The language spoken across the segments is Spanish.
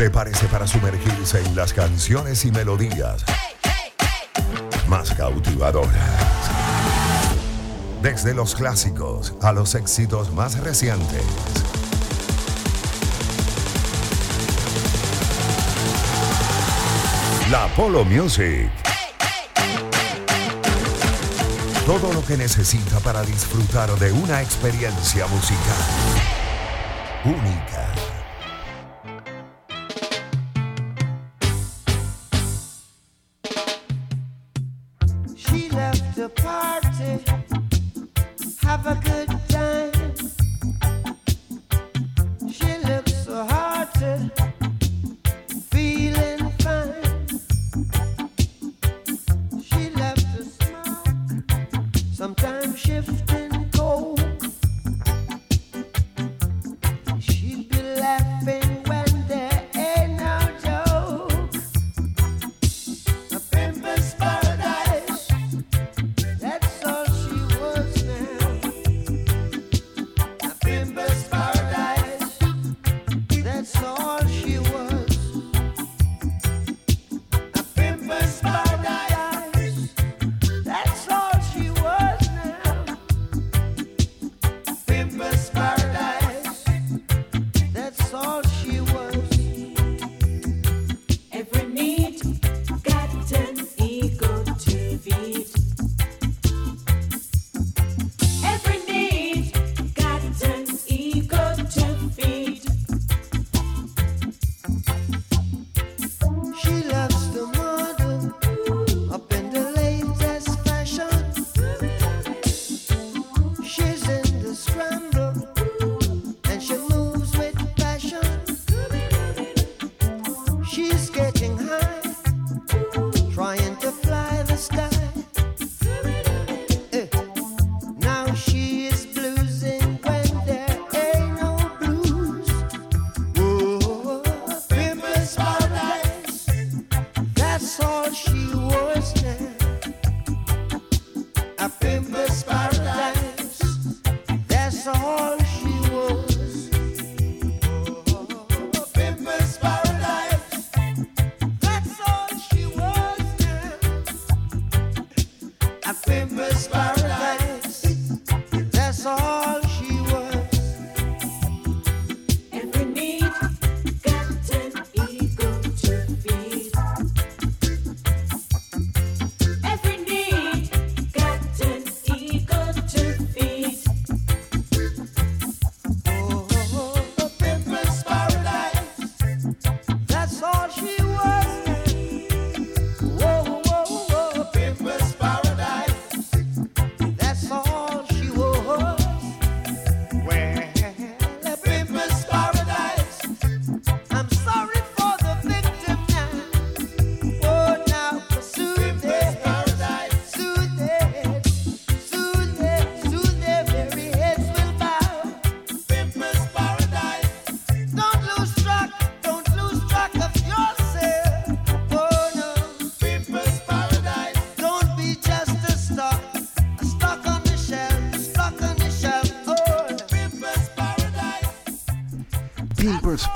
Prepárese para sumergirse en las canciones y melodías más cautivadoras. Desde los clásicos a los éxitos más recientes. La Polo Music. Todo lo que necesita para disfrutar de una experiencia musical única.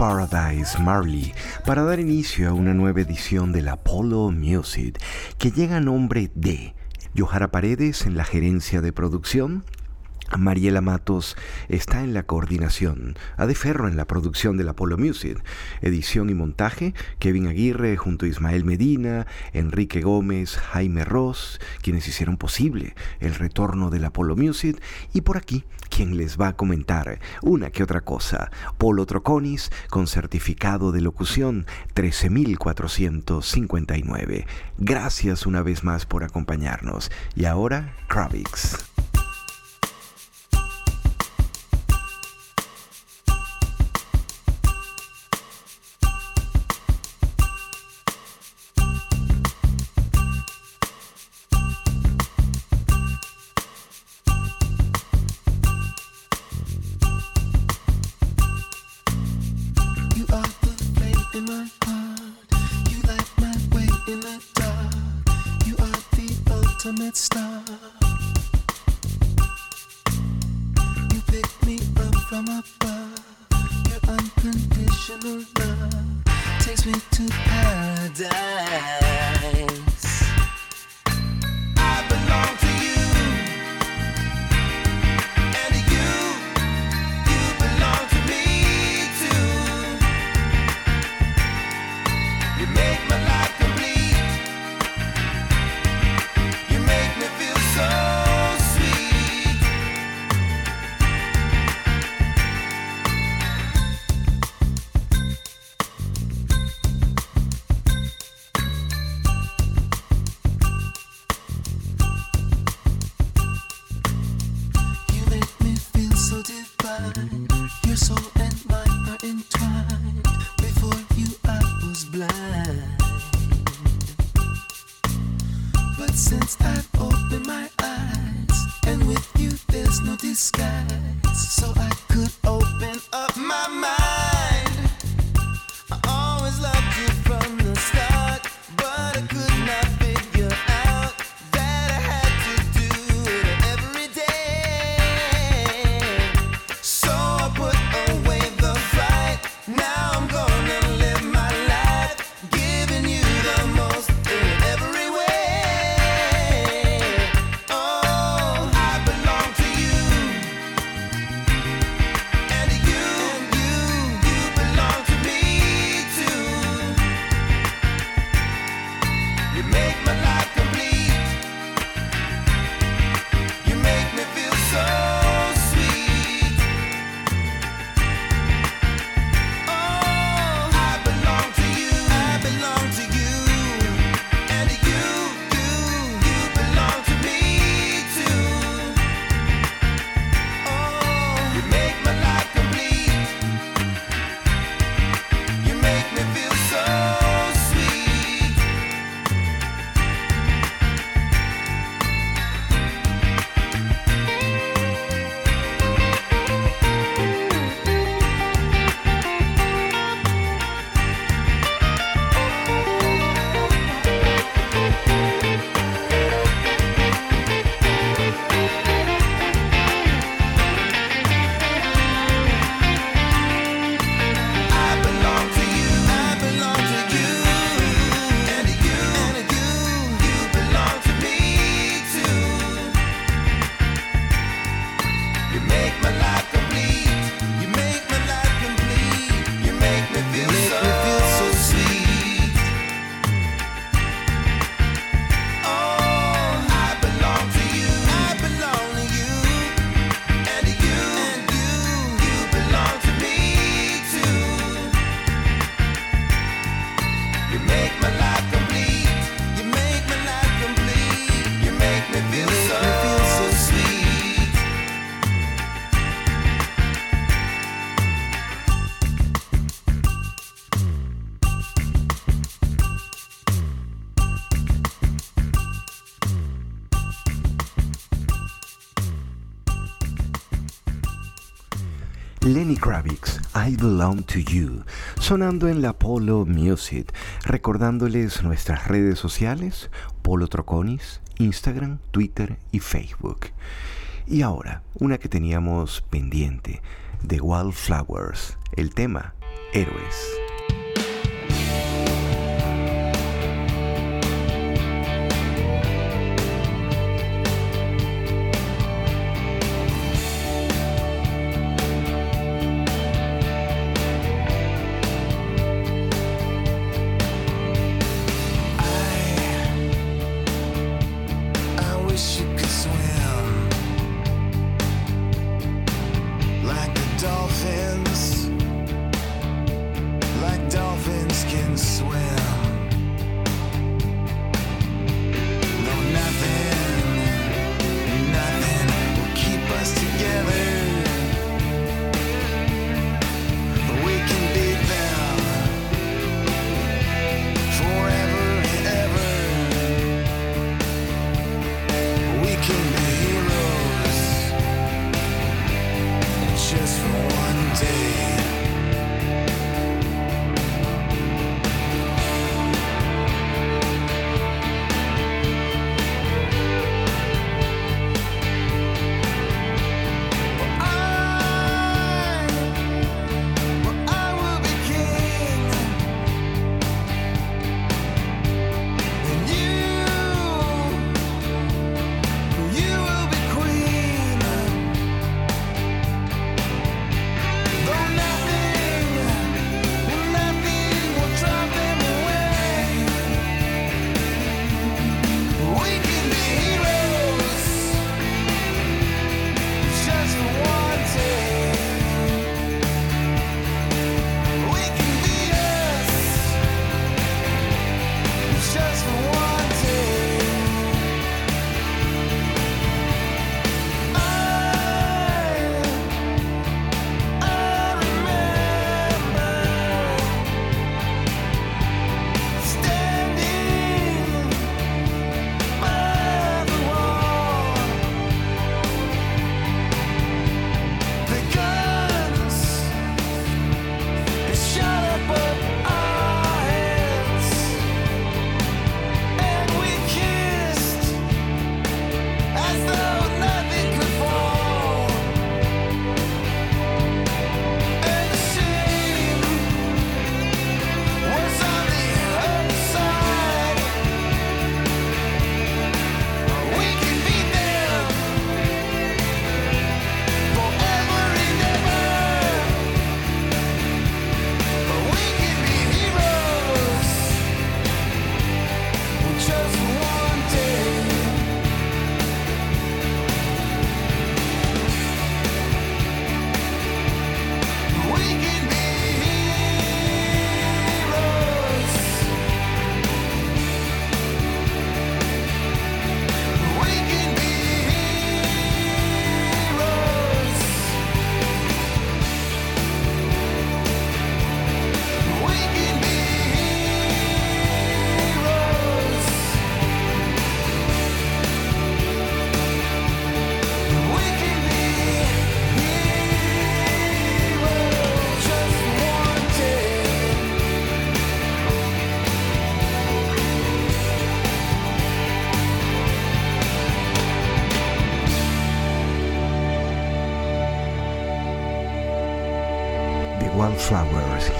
Paradise Marley para dar inicio a una nueva edición del Apollo Music que llega a nombre de Johara Paredes en la gerencia de producción, Mariela Matos está en la coordinación, Ade Ferro en la producción del Apollo Music, edición y montaje, Kevin Aguirre junto a Ismael Medina, Enrique Gómez, Jaime Ross, quienes hicieron posible el retorno del Apollo Music, y por aquí quien les va a comentar una que otra cosa, Polo Troconis con certificado de locución 13459. Gracias una vez más por acompañarnos. Y ahora, Kravix. since I've opened my eyes. To You, sonando en la Polo Music, recordándoles nuestras redes sociales, Polo Troconis, Instagram, Twitter y Facebook. Y ahora, una que teníamos pendiente, The Wildflowers, el tema Héroes.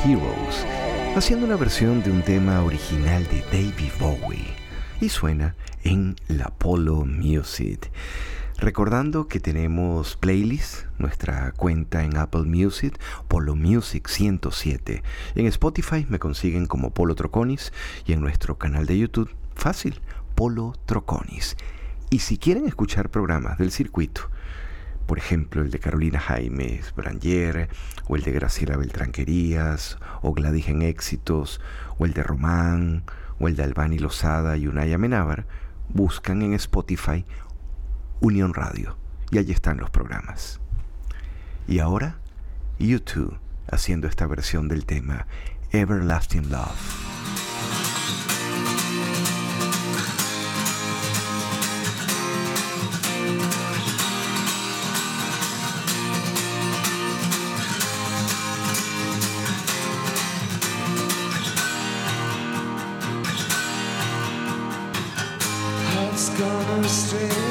Heroes, haciendo una versión de un tema original de David Bowie y suena en la Polo Music. Recordando que tenemos playlist, nuestra cuenta en Apple Music, Polo Music 107. En Spotify me consiguen como Polo Troconis y en nuestro canal de YouTube, fácil, Polo Troconis. Y si quieren escuchar programas del circuito, por ejemplo el de Carolina Jaimes Brangier, o el de Graciela Beltranquerías, o Gladys en Éxitos, o el de Román, o el de Albani Lozada y Unaya Menábar, buscan en Spotify Unión Radio y allí están los programas. Y ahora, YouTube haciendo esta versión del tema Everlasting Love. mistake.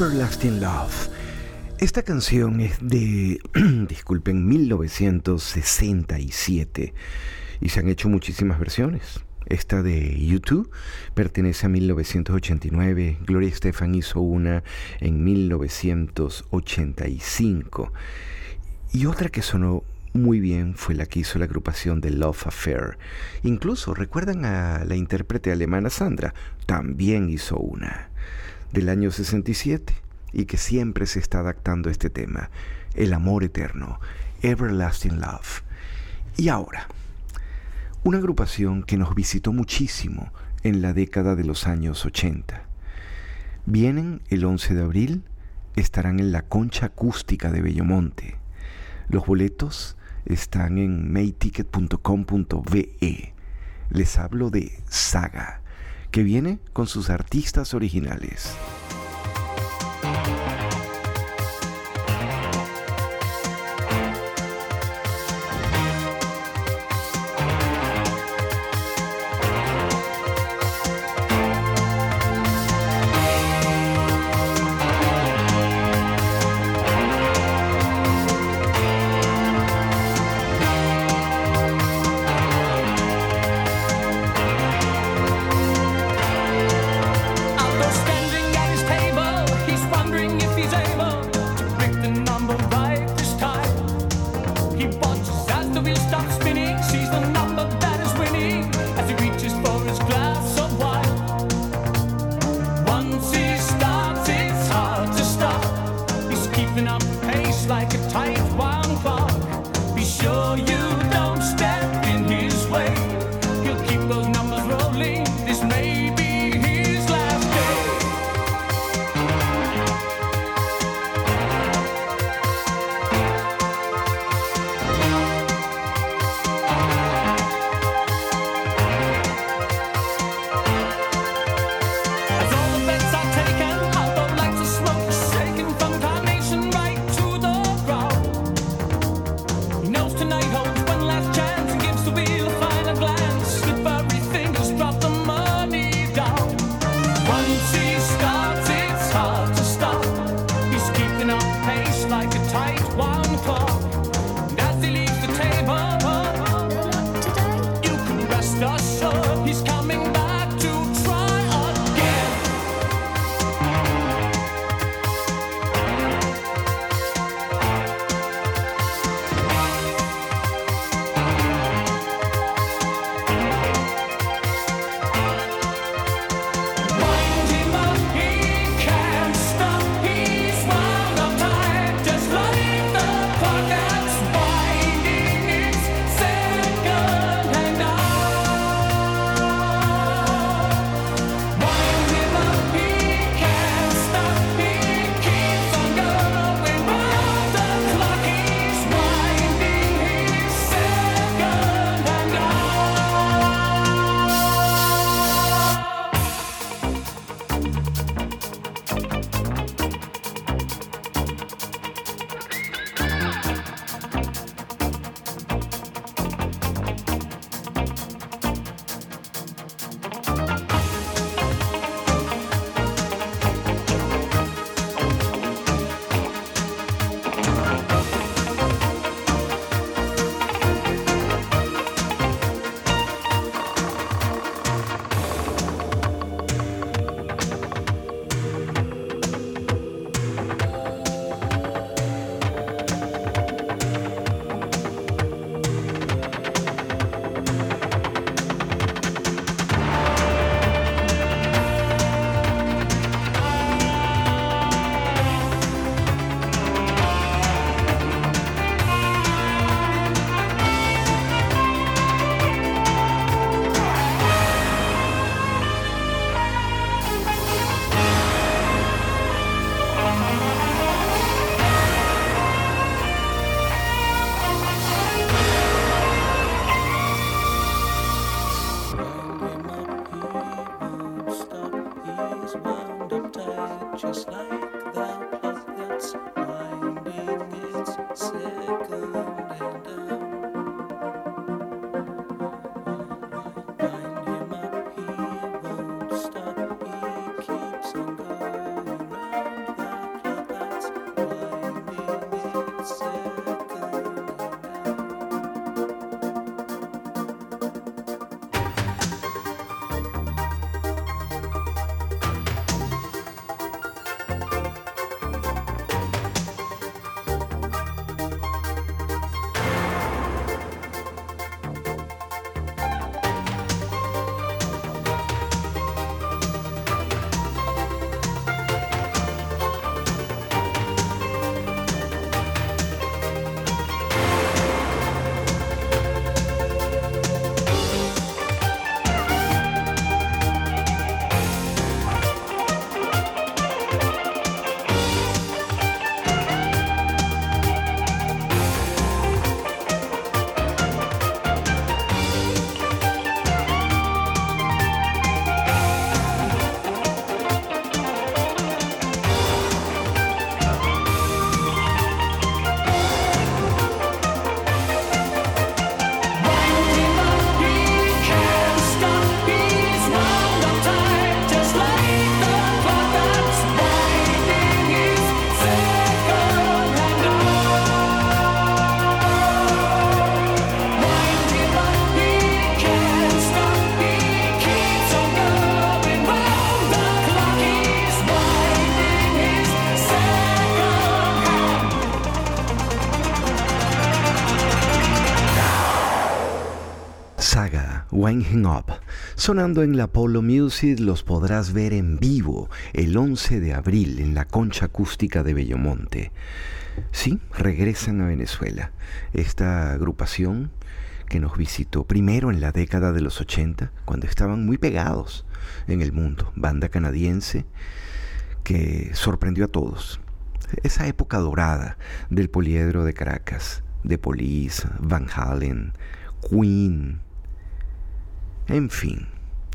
Everlasting Love. Esta canción es de, disculpen, 1967 y se han hecho muchísimas versiones. Esta de YouTube pertenece a 1989. Gloria Estefan hizo una en 1985. Y otra que sonó muy bien fue la que hizo la agrupación de Love Affair. Incluso, ¿recuerdan a la intérprete alemana Sandra? También hizo una del año 67 y que siempre se está adaptando a este tema, el amor eterno, Everlasting Love. Y ahora, una agrupación que nos visitó muchísimo en la década de los años 80. Vienen el 11 de abril, estarán en la concha acústica de Bellomonte. Los boletos están en mayticket.com.be. Les hablo de Saga que viene con sus artistas originales. Winding Up. Sonando en la Polo Music los podrás ver en vivo el 11 de abril en la concha acústica de Bellomonte. Sí, regresan a Venezuela. Esta agrupación que nos visitó primero en la década de los 80, cuando estaban muy pegados en el mundo. Banda canadiense que sorprendió a todos. Esa época dorada del poliedro de Caracas, de Police, Van Halen, Queen, en fin,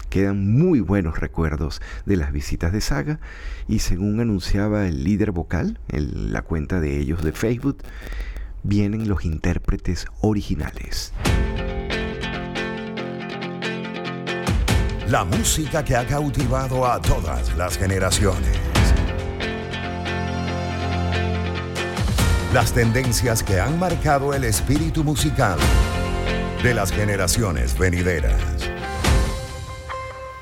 quedan muy buenos recuerdos de las visitas de Saga y según anunciaba el líder vocal en la cuenta de ellos de Facebook, vienen los intérpretes originales. La música que ha cautivado a todas las generaciones. Las tendencias que han marcado el espíritu musical de las generaciones venideras.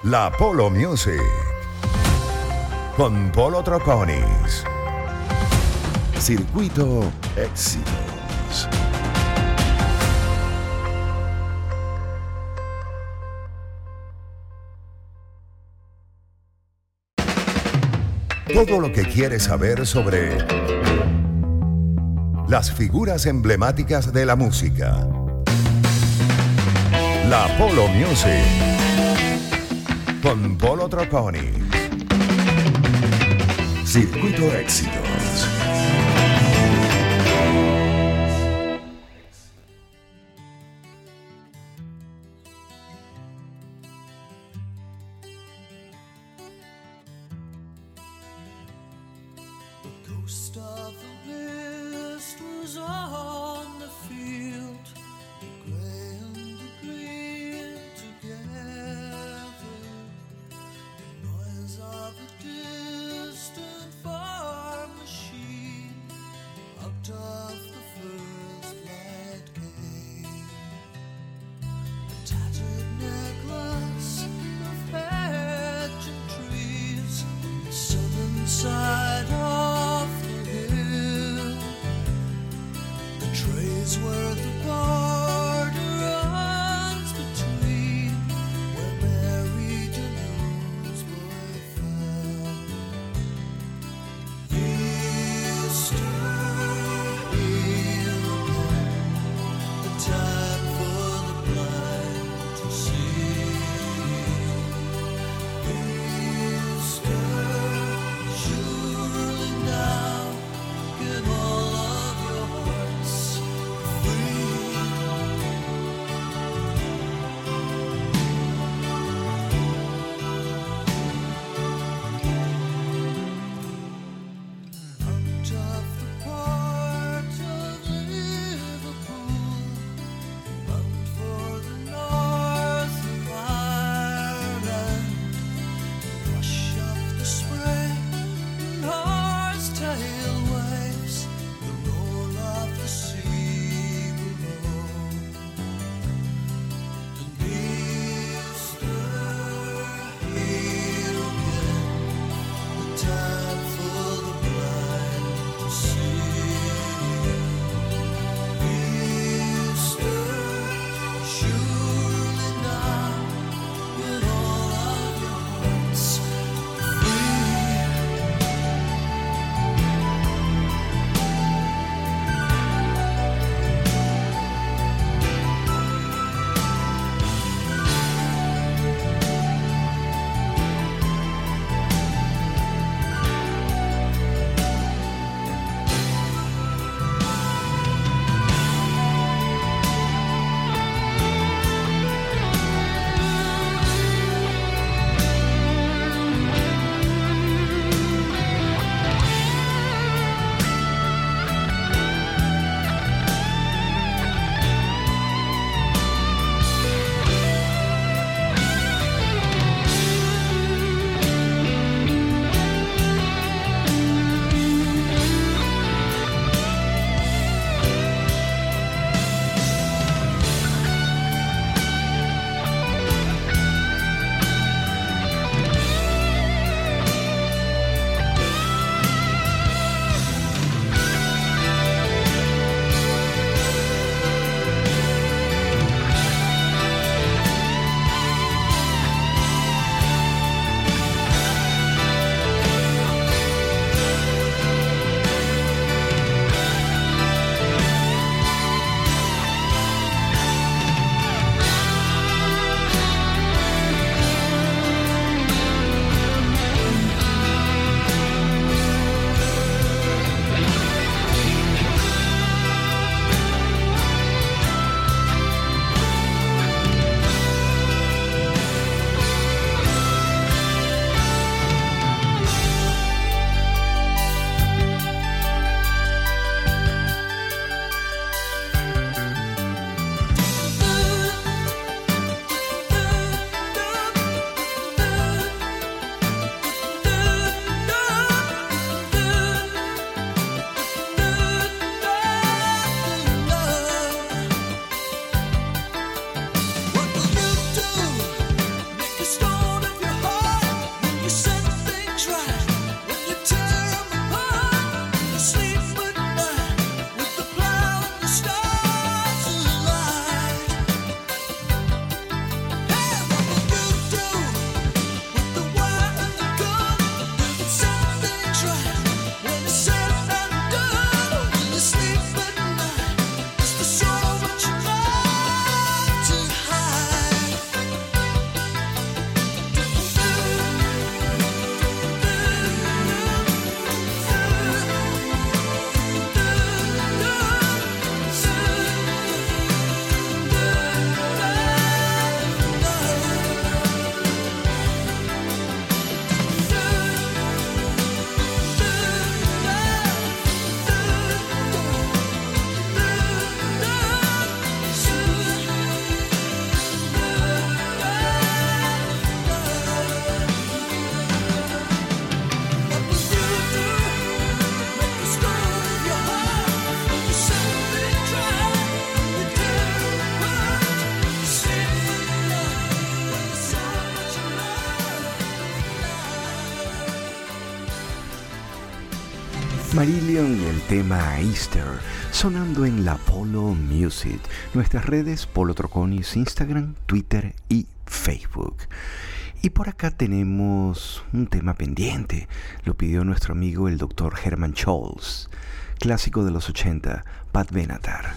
La Polo Music. Con Polo Troconis. Circuito Éxitos. Todo lo que quieres saber sobre las figuras emblemáticas de la música. La Polo Music con Polo Troconi. Circuito Éxitos. Y el tema Easter sonando en la Polo Music, nuestras redes Polo Troconis, Instagram, Twitter y Facebook. Y por acá tenemos un tema pendiente, lo pidió nuestro amigo el doctor Herman Scholz, clásico de los 80, Pat Benatar.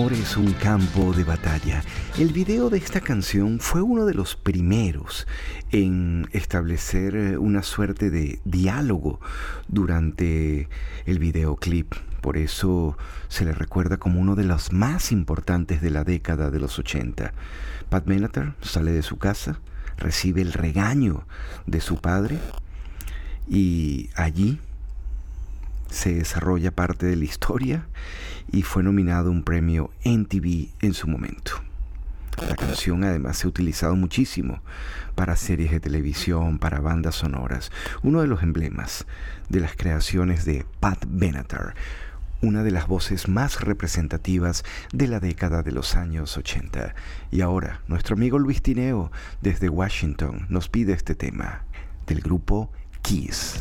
Amor es un campo de batalla. El video de esta canción fue uno de los primeros en establecer eh, una suerte de diálogo durante el videoclip. Por eso se le recuerda como uno de los más importantes de la década de los 80. Pat Benatar sale de su casa, recibe el regaño de su padre y allí se desarrolla parte de la historia y fue nominado un premio NTV en su momento. La canción además se ha utilizado muchísimo para series de televisión, para bandas sonoras, uno de los emblemas de las creaciones de Pat Benatar, una de las voces más representativas de la década de los años 80. Y ahora, nuestro amigo Luis Tineo, desde Washington, nos pide este tema del grupo Kiss.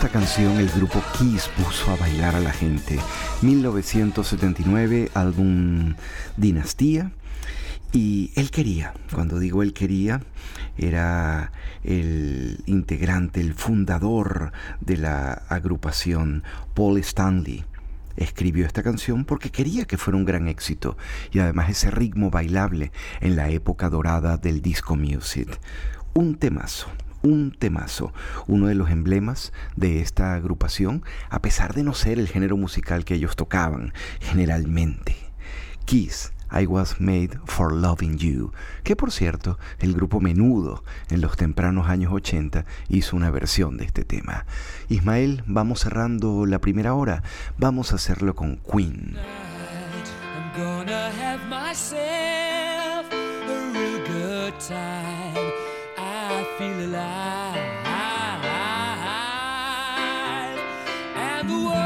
Esta canción el grupo Kiss puso a bailar a la gente. 1979, álbum Dinastía. Y él quería, cuando digo él quería, era el integrante, el fundador de la agrupación, Paul Stanley escribió esta canción porque quería que fuera un gran éxito y además ese ritmo bailable en la época dorada del disco music. Un temazo, un temazo, uno de los emblemas de esta agrupación, a pesar de no ser el género musical que ellos tocaban generalmente. Kiss I Was Made for Loving You, que por cierto, el grupo Menudo en los tempranos años 80 hizo una versión de este tema. Ismael, vamos cerrando la primera hora, vamos a hacerlo con Queen. feel alive. And the world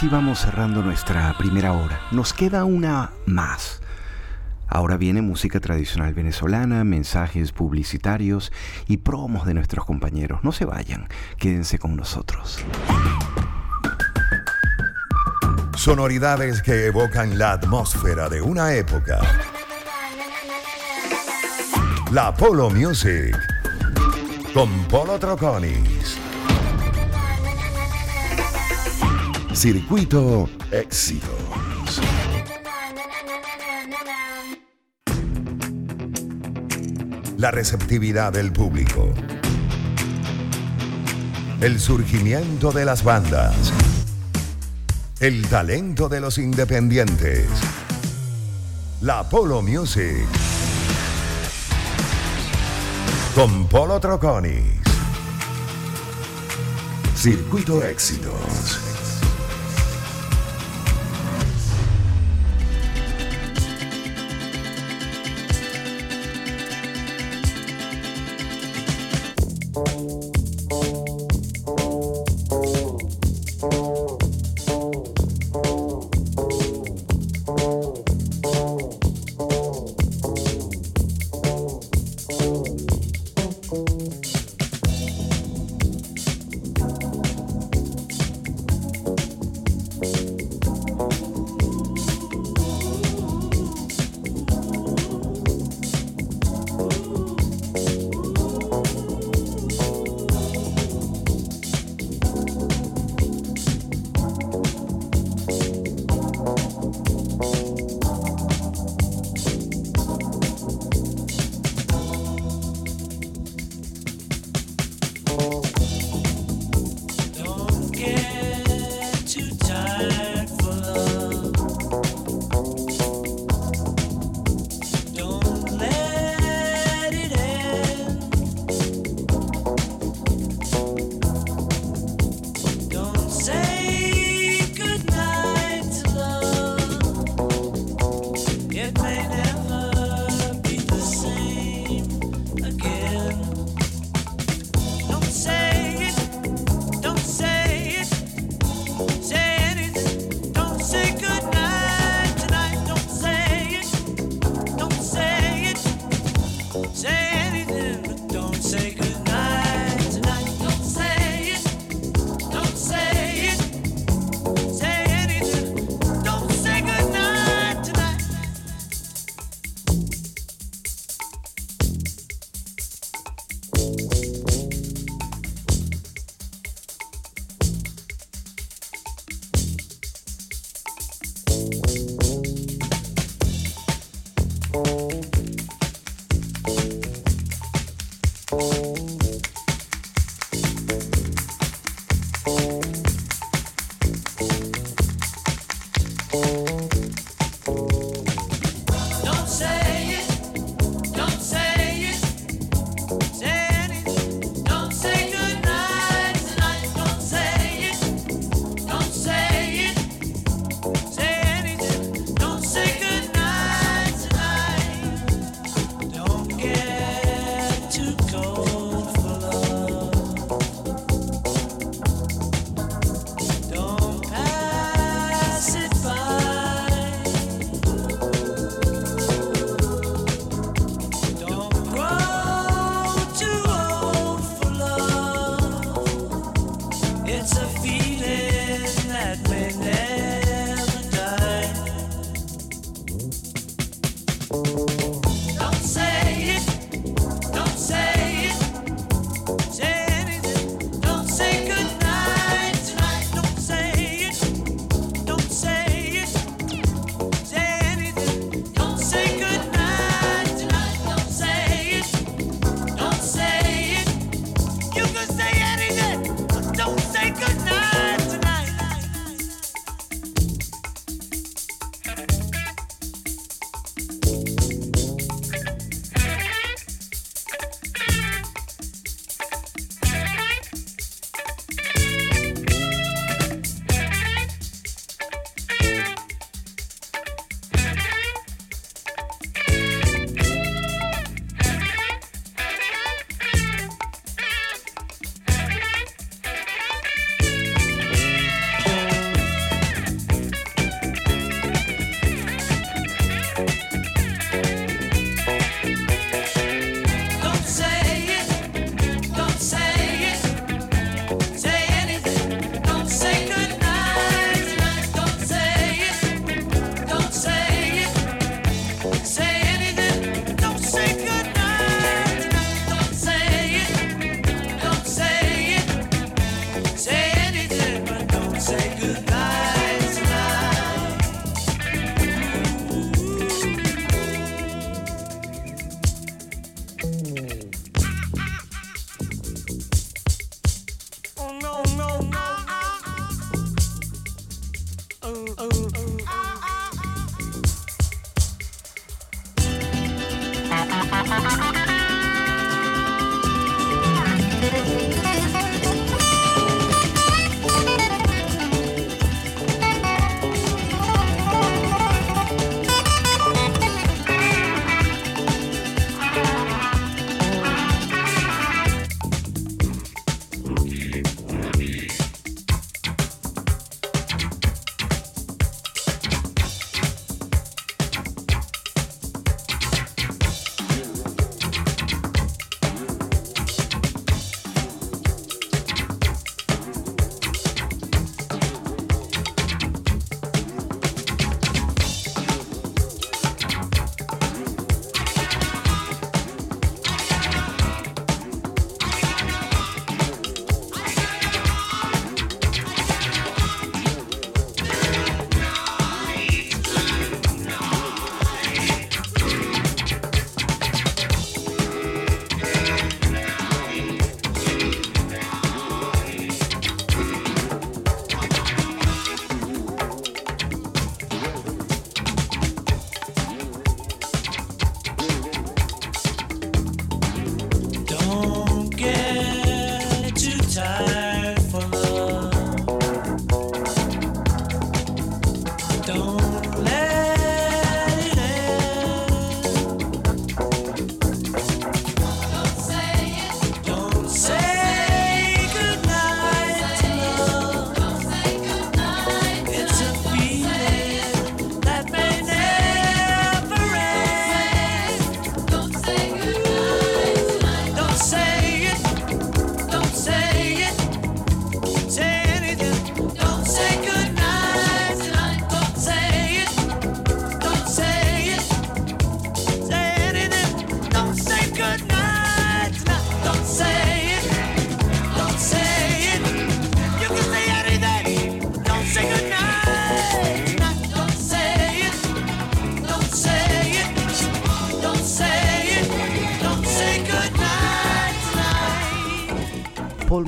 así vamos cerrando nuestra primera hora. Nos queda una más. Ahora viene música tradicional venezolana, mensajes publicitarios y promos de nuestros compañeros. No se vayan, quédense con nosotros. Sonoridades que evocan la atmósfera de una época. La Polo Music con Polo Troconis. Circuito Éxitos. La receptividad del público. El surgimiento de las bandas. El talento de los independientes. La Polo Music. Con Polo Troconis. Circuito Éxitos.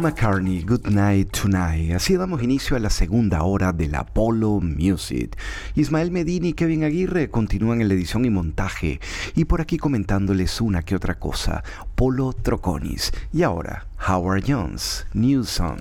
McCartney, Good Night Tonight. Así damos inicio a la segunda hora del Apollo Music. Ismael Medini y Kevin Aguirre continúan en la edición y montaje y por aquí comentándoles una que otra cosa. Polo Troconis. Y ahora, Howard Jones, New Song.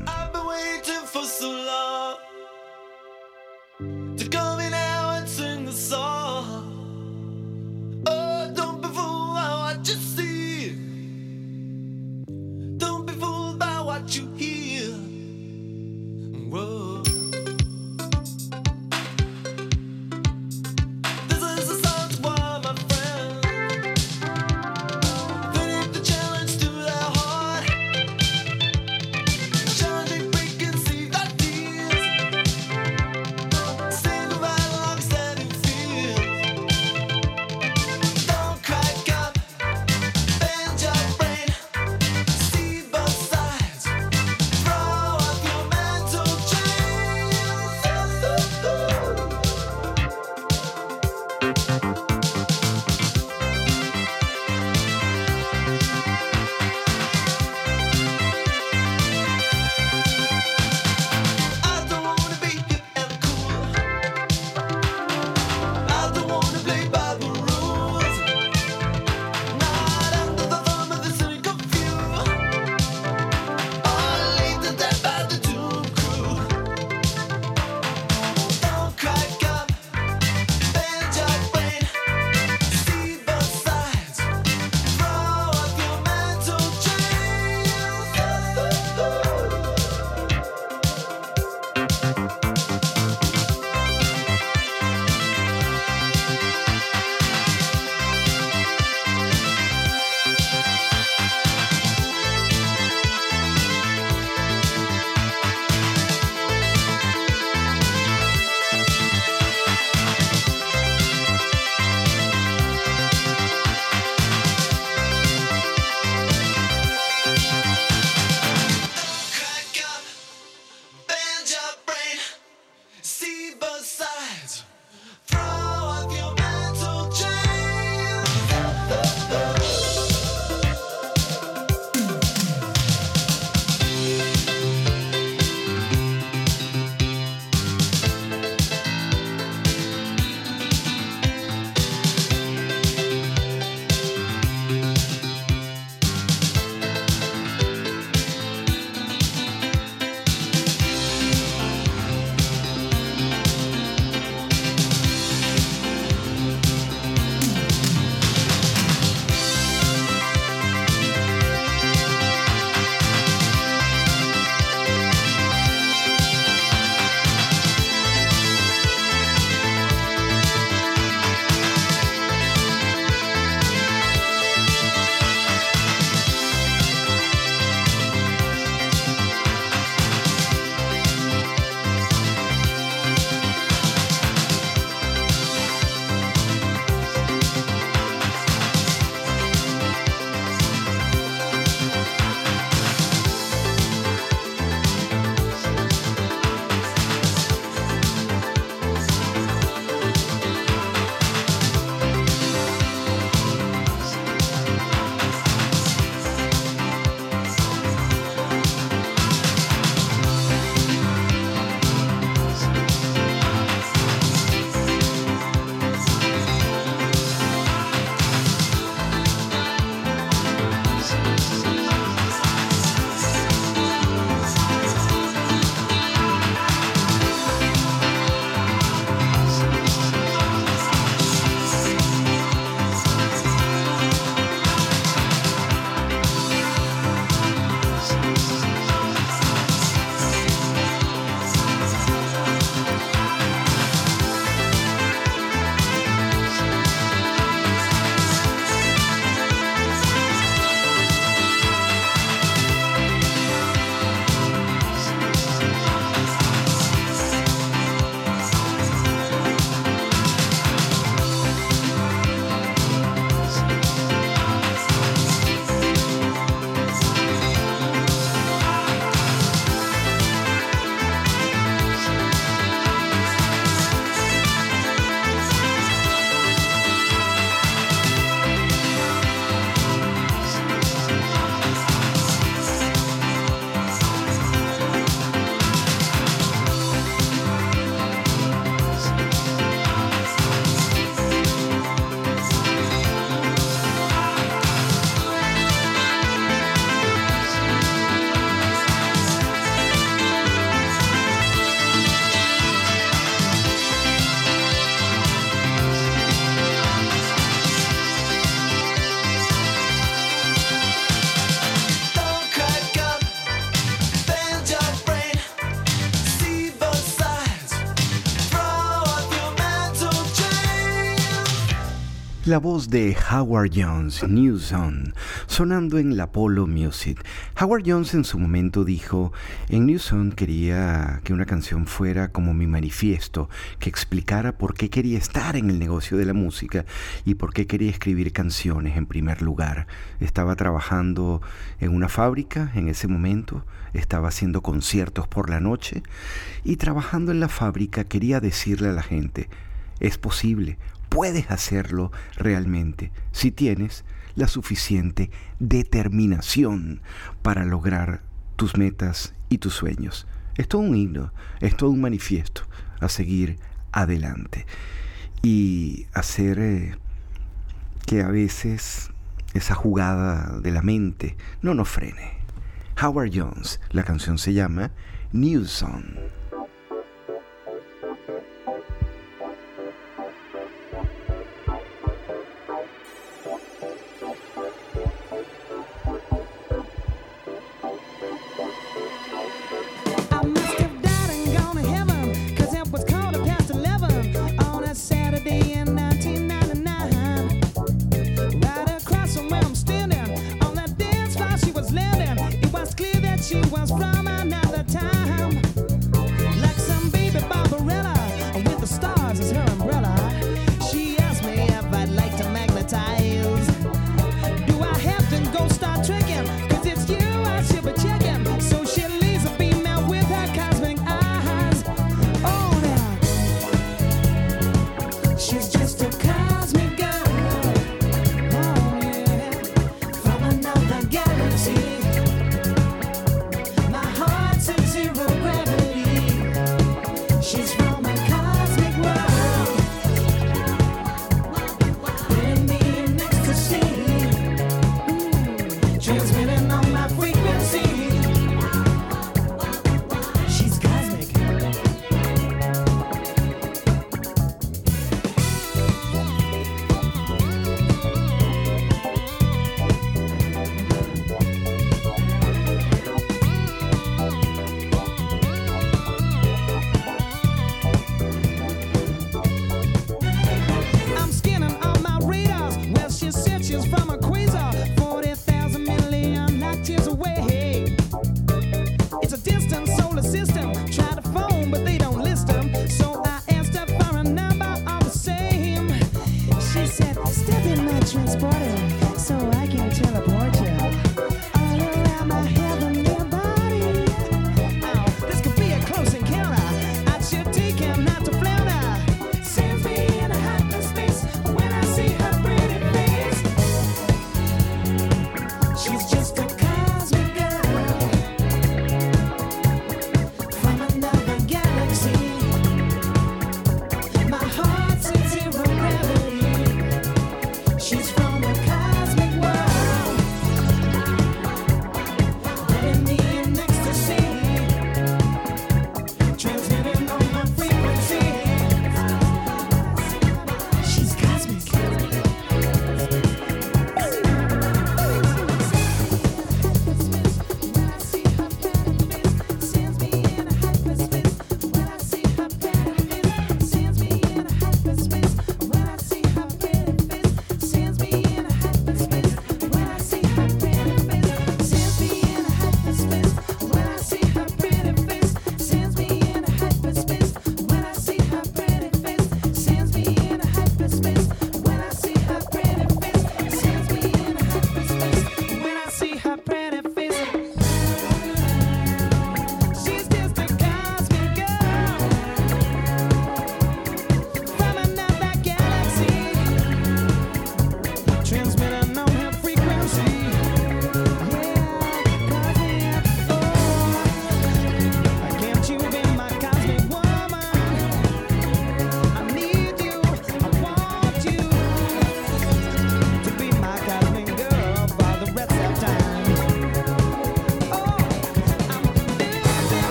La voz de Howard Jones, New Zone, sonando en la Apollo Music. Howard Jones en su momento dijo, en New Zone quería que una canción fuera como mi manifiesto, que explicara por qué quería estar en el negocio de la música y por qué quería escribir canciones en primer lugar. Estaba trabajando en una fábrica en ese momento, estaba haciendo conciertos por la noche y trabajando en la fábrica quería decirle a la gente, es posible, puedes hacerlo realmente si tienes la suficiente determinación para lograr tus metas y tus sueños. Es todo un himno, es todo un manifiesto a seguir adelante y hacer eh, que a veces esa jugada de la mente no nos frene. Howard Jones, la canción se llama New Song.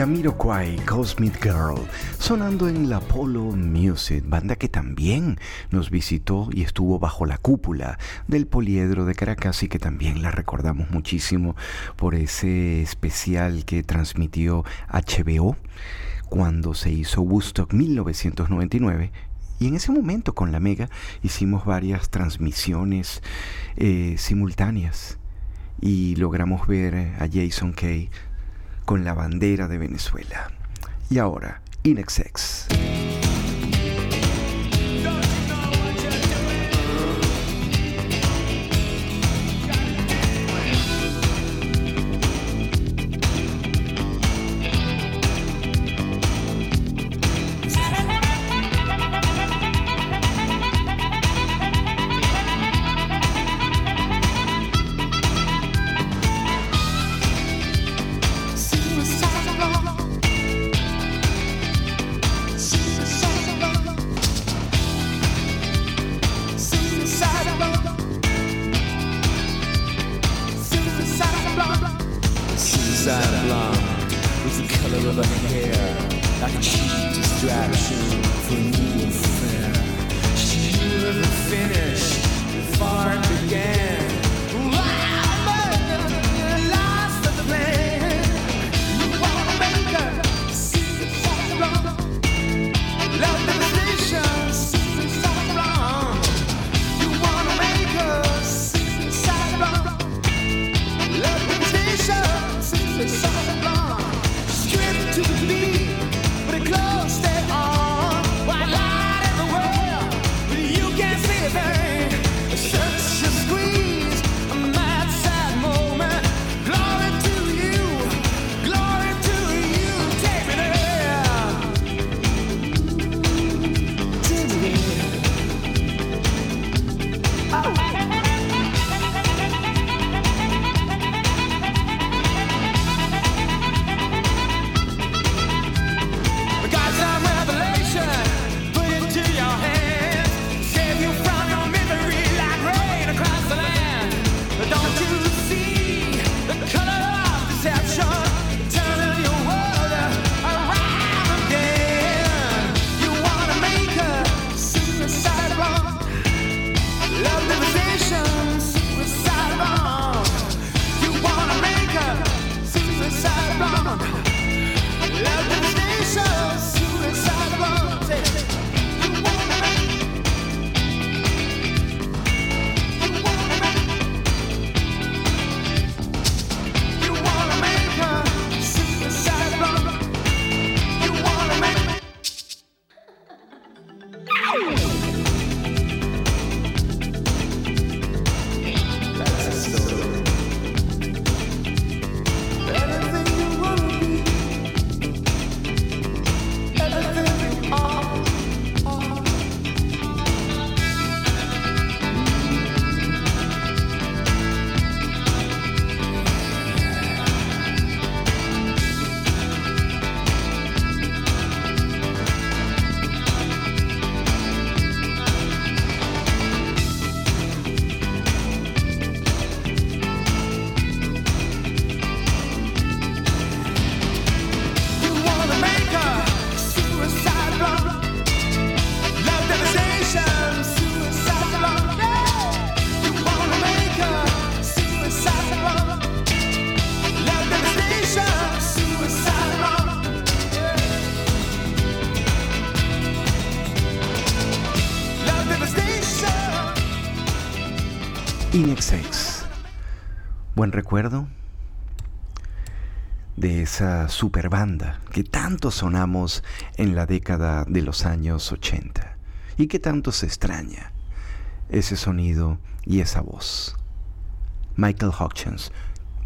Jamiroquai, Cosmic Girl, sonando en la Polo Music, banda que también nos visitó y estuvo bajo la cúpula del Poliedro de Caracas y que también la recordamos muchísimo por ese especial que transmitió HBO cuando se hizo Woodstock 1999 y en ese momento con la Mega hicimos varias transmisiones eh, simultáneas. Y logramos ver a Jason Kay con la bandera de Venezuela. Y ahora, Inexex. of like a cheap distraction for new affair. She knew of the finish, the far began. Inexex. Buen recuerdo de esa super banda que tanto sonamos en la década de los años 80 y que tanto se extraña ese sonido y esa voz. Michael Hutchins,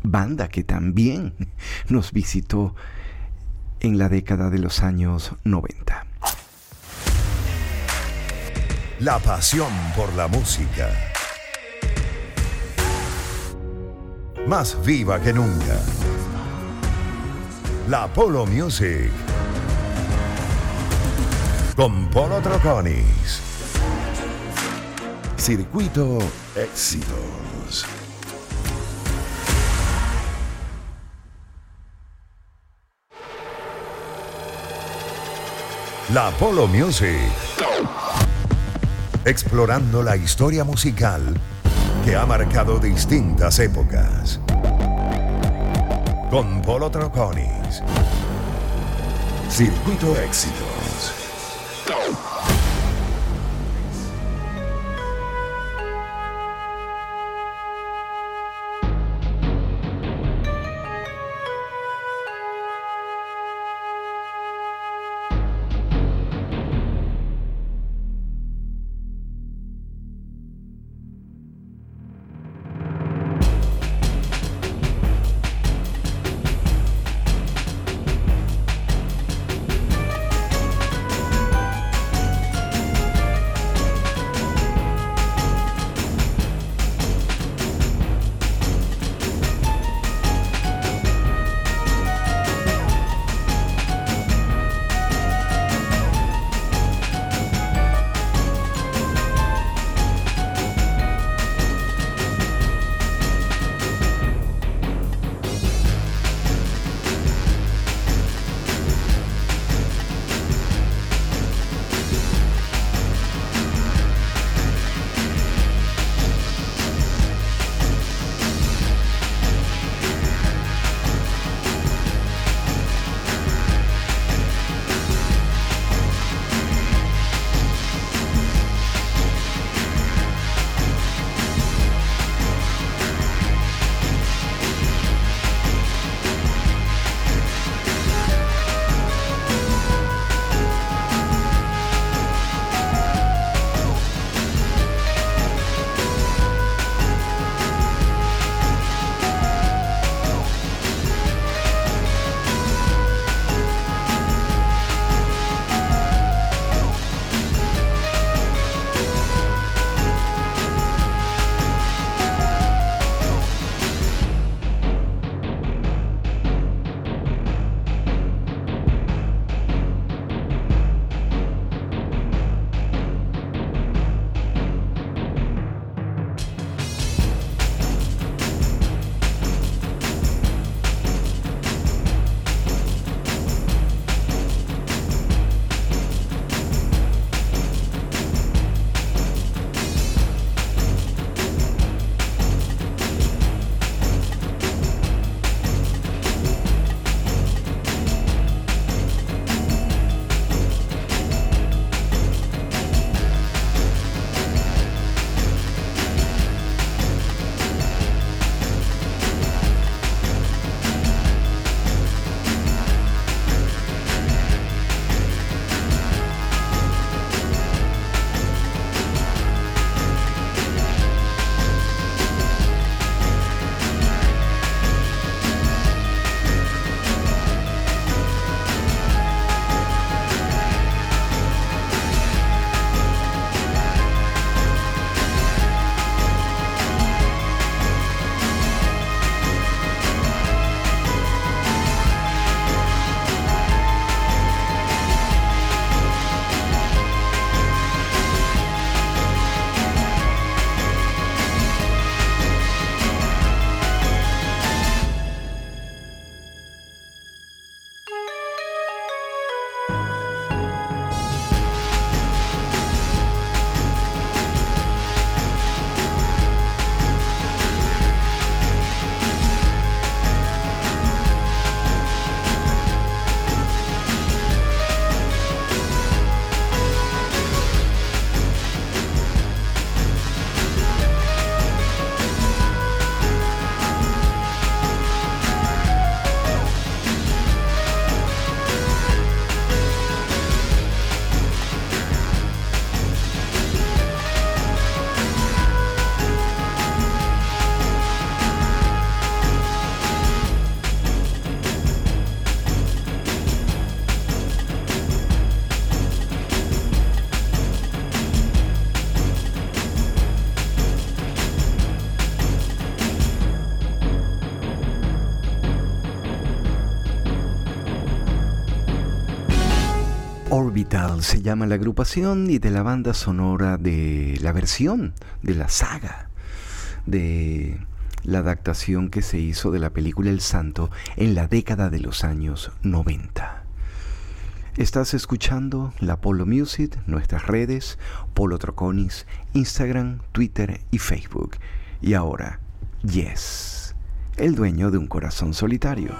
banda que también nos visitó en la década de los años 90. La pasión por la música más viva que nunca. La Polo Music. Con Polo Troconis. Circuito Éxitos. La Polo Music. Explorando la historia musical que ha marcado distintas épocas. Con Polo Troconis. Circuito Se llama la agrupación y de la banda sonora de la versión de la saga de la adaptación que se hizo de la película El Santo en la década de los años 90. Estás escuchando la Polo Music, nuestras redes, Polo Troconis, Instagram, Twitter y Facebook. Y ahora, Yes, el dueño de un corazón solitario.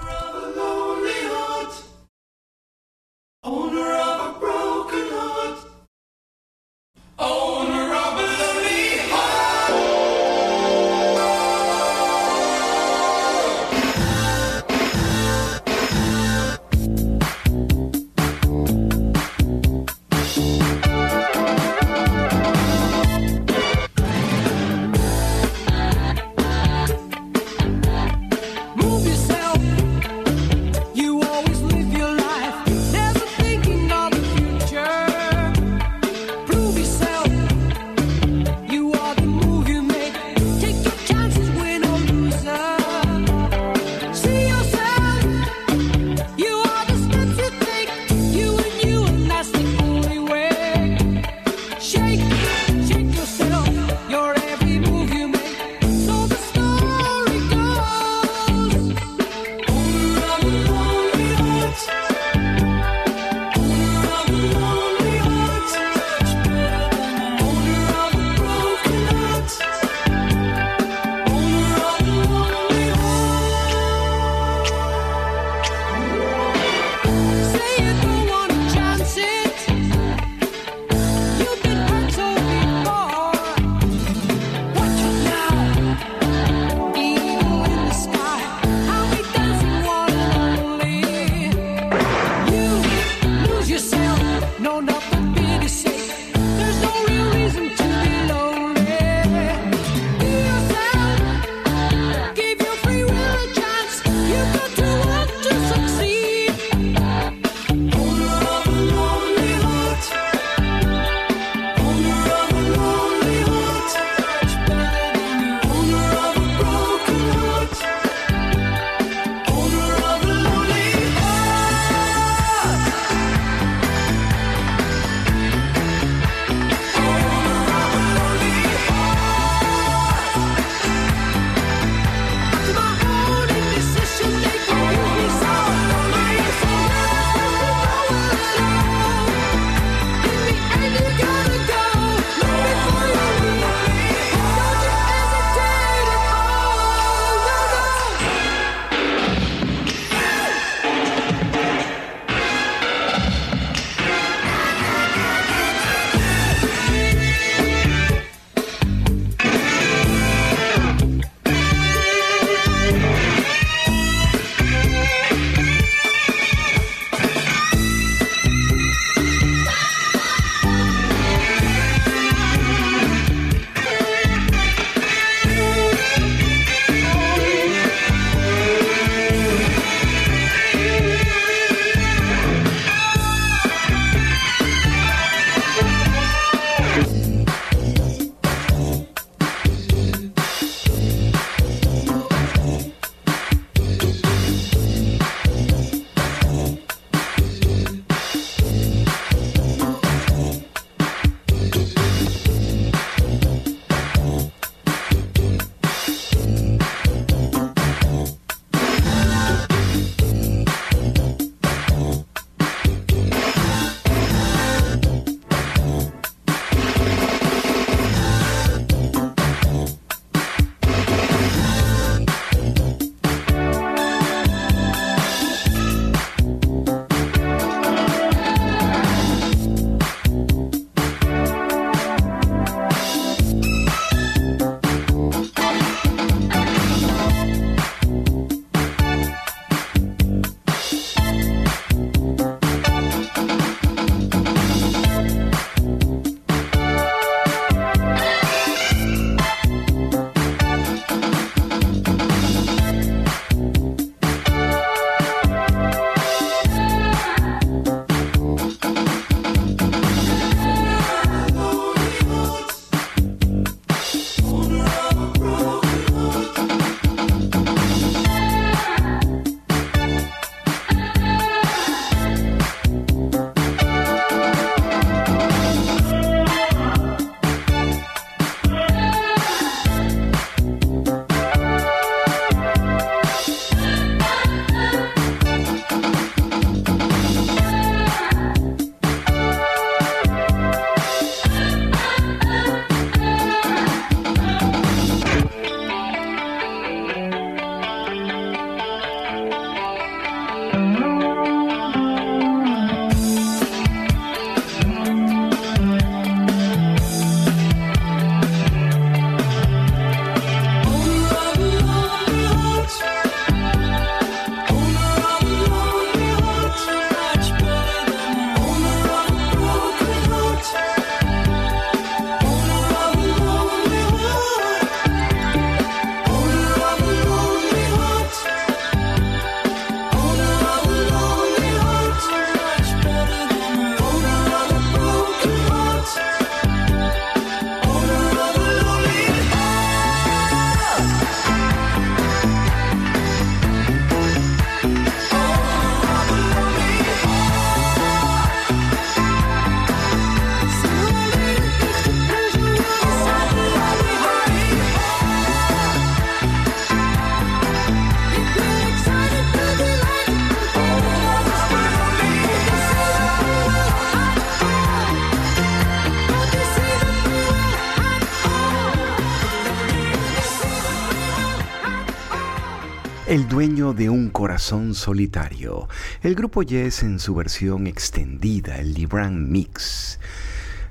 Corazón solitario. El grupo Yes en su versión extendida, el Libran Mix.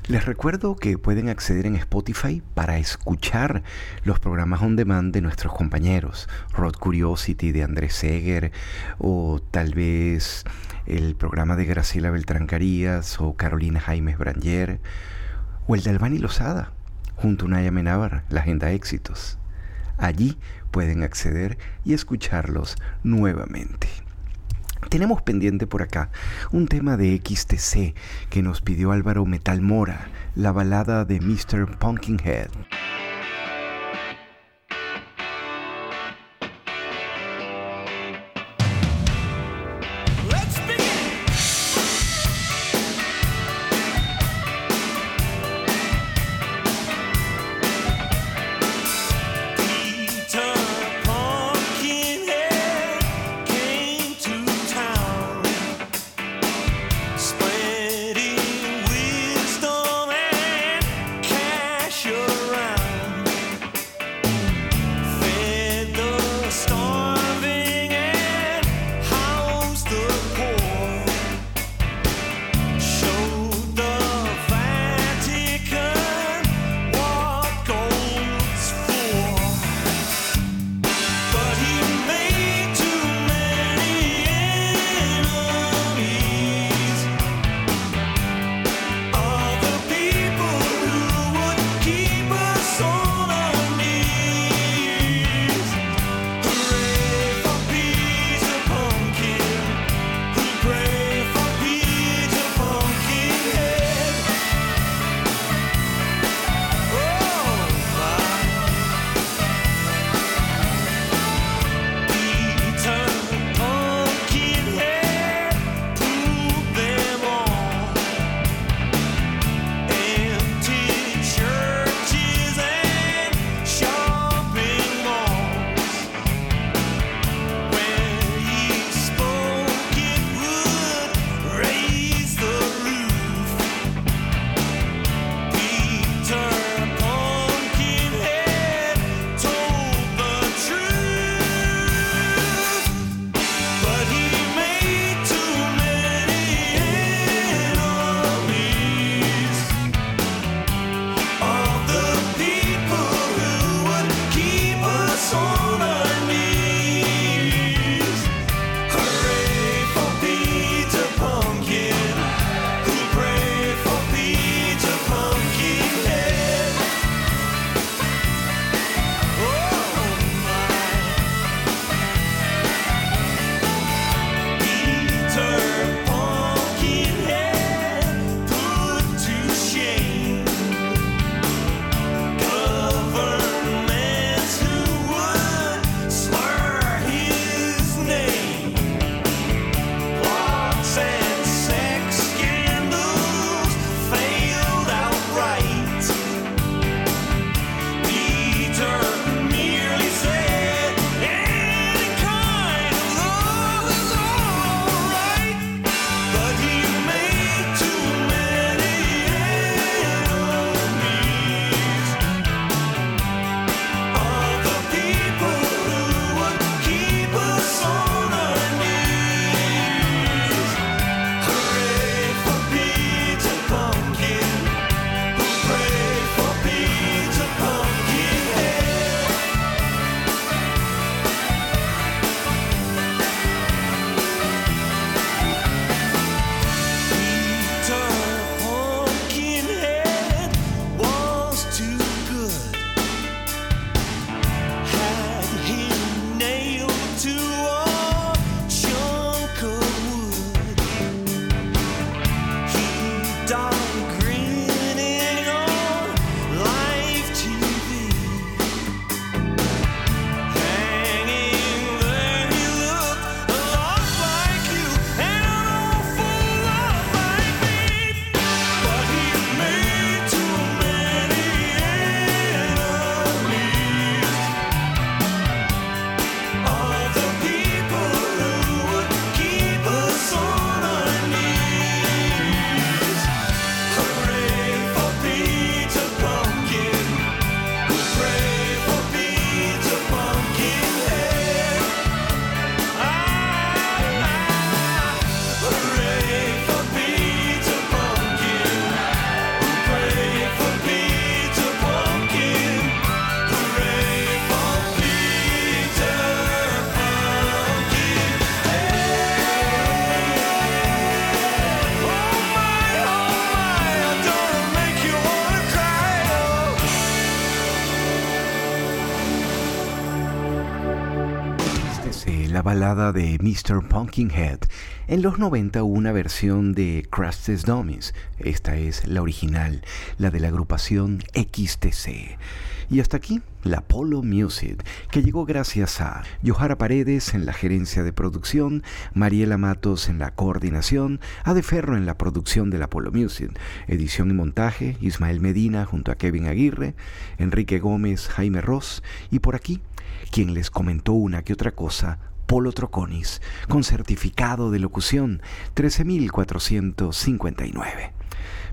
Les recuerdo que pueden acceder en Spotify para escuchar los programas on demand de nuestros compañeros, Road Curiosity de Andrés Seger, o tal vez el programa de Graciela Beltrán Carías, o Carolina Jaimes Branger, o el de Albani Lozada, junto a Naya Menábar, la Agenda Éxitos. Allí pueden acceder y escucharlos nuevamente. Tenemos pendiente por acá un tema de XTC que nos pidió Álvaro Metal Mora, la balada de Mr. Pumpkinhead. De Mr. Pumpkinhead. En los 90 hubo una versión de Crash Dummies. Esta es la original, la de la agrupación XTC. Y hasta aquí, la Polo Music, que llegó gracias a Johara Paredes en la gerencia de producción, Mariela Matos en la coordinación, Ade Ferro en la producción de la Polo Music, edición y montaje, Ismael Medina junto a Kevin Aguirre, Enrique Gómez, Jaime Ross, y por aquí, quien les comentó una que otra cosa, Polo Troconis, con certificado de locución 13459.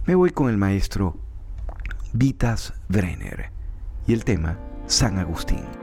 Me voy con el maestro Vitas Brenner y el tema San Agustín.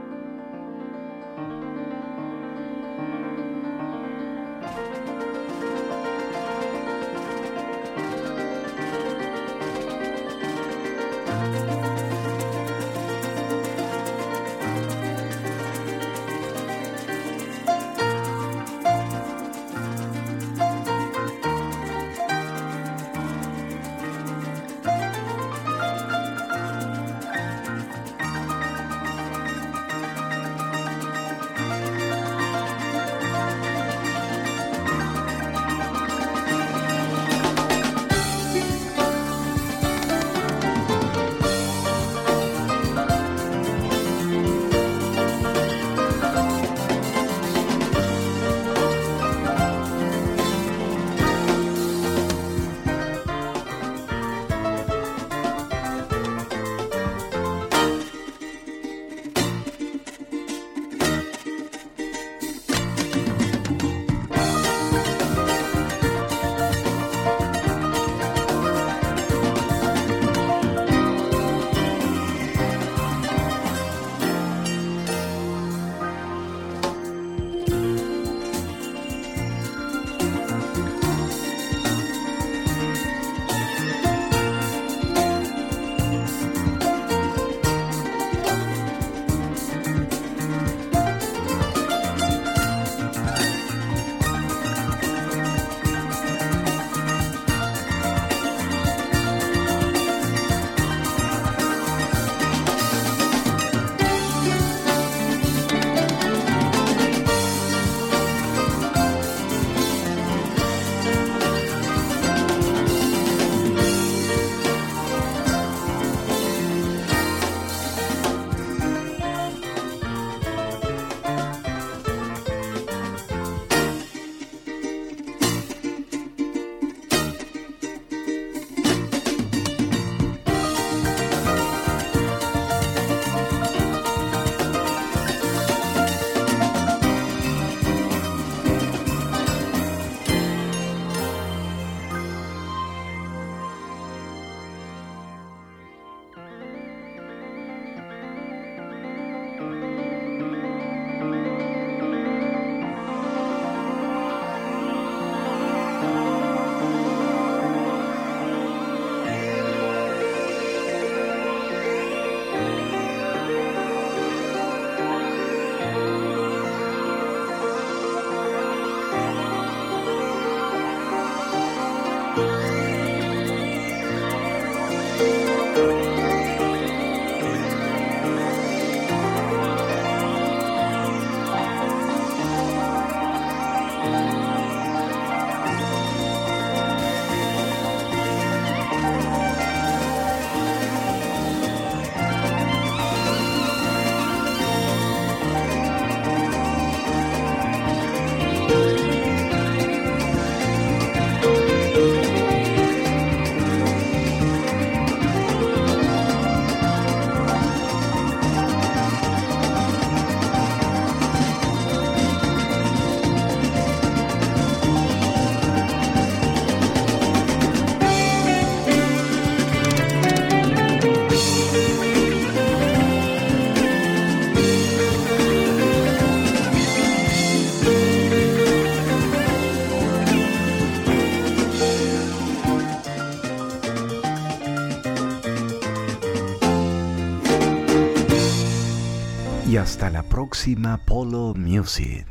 Próxima Polo Music.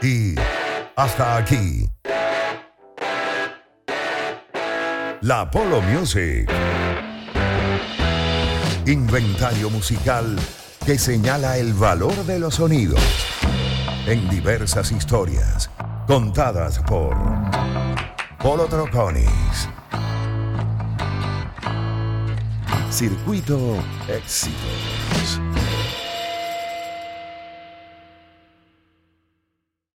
Y hasta aquí. La Polo Music. Inventario musical que señala el valor de los sonidos. en diversas historias contadas por Polo Troconis. Circuito Éxitos.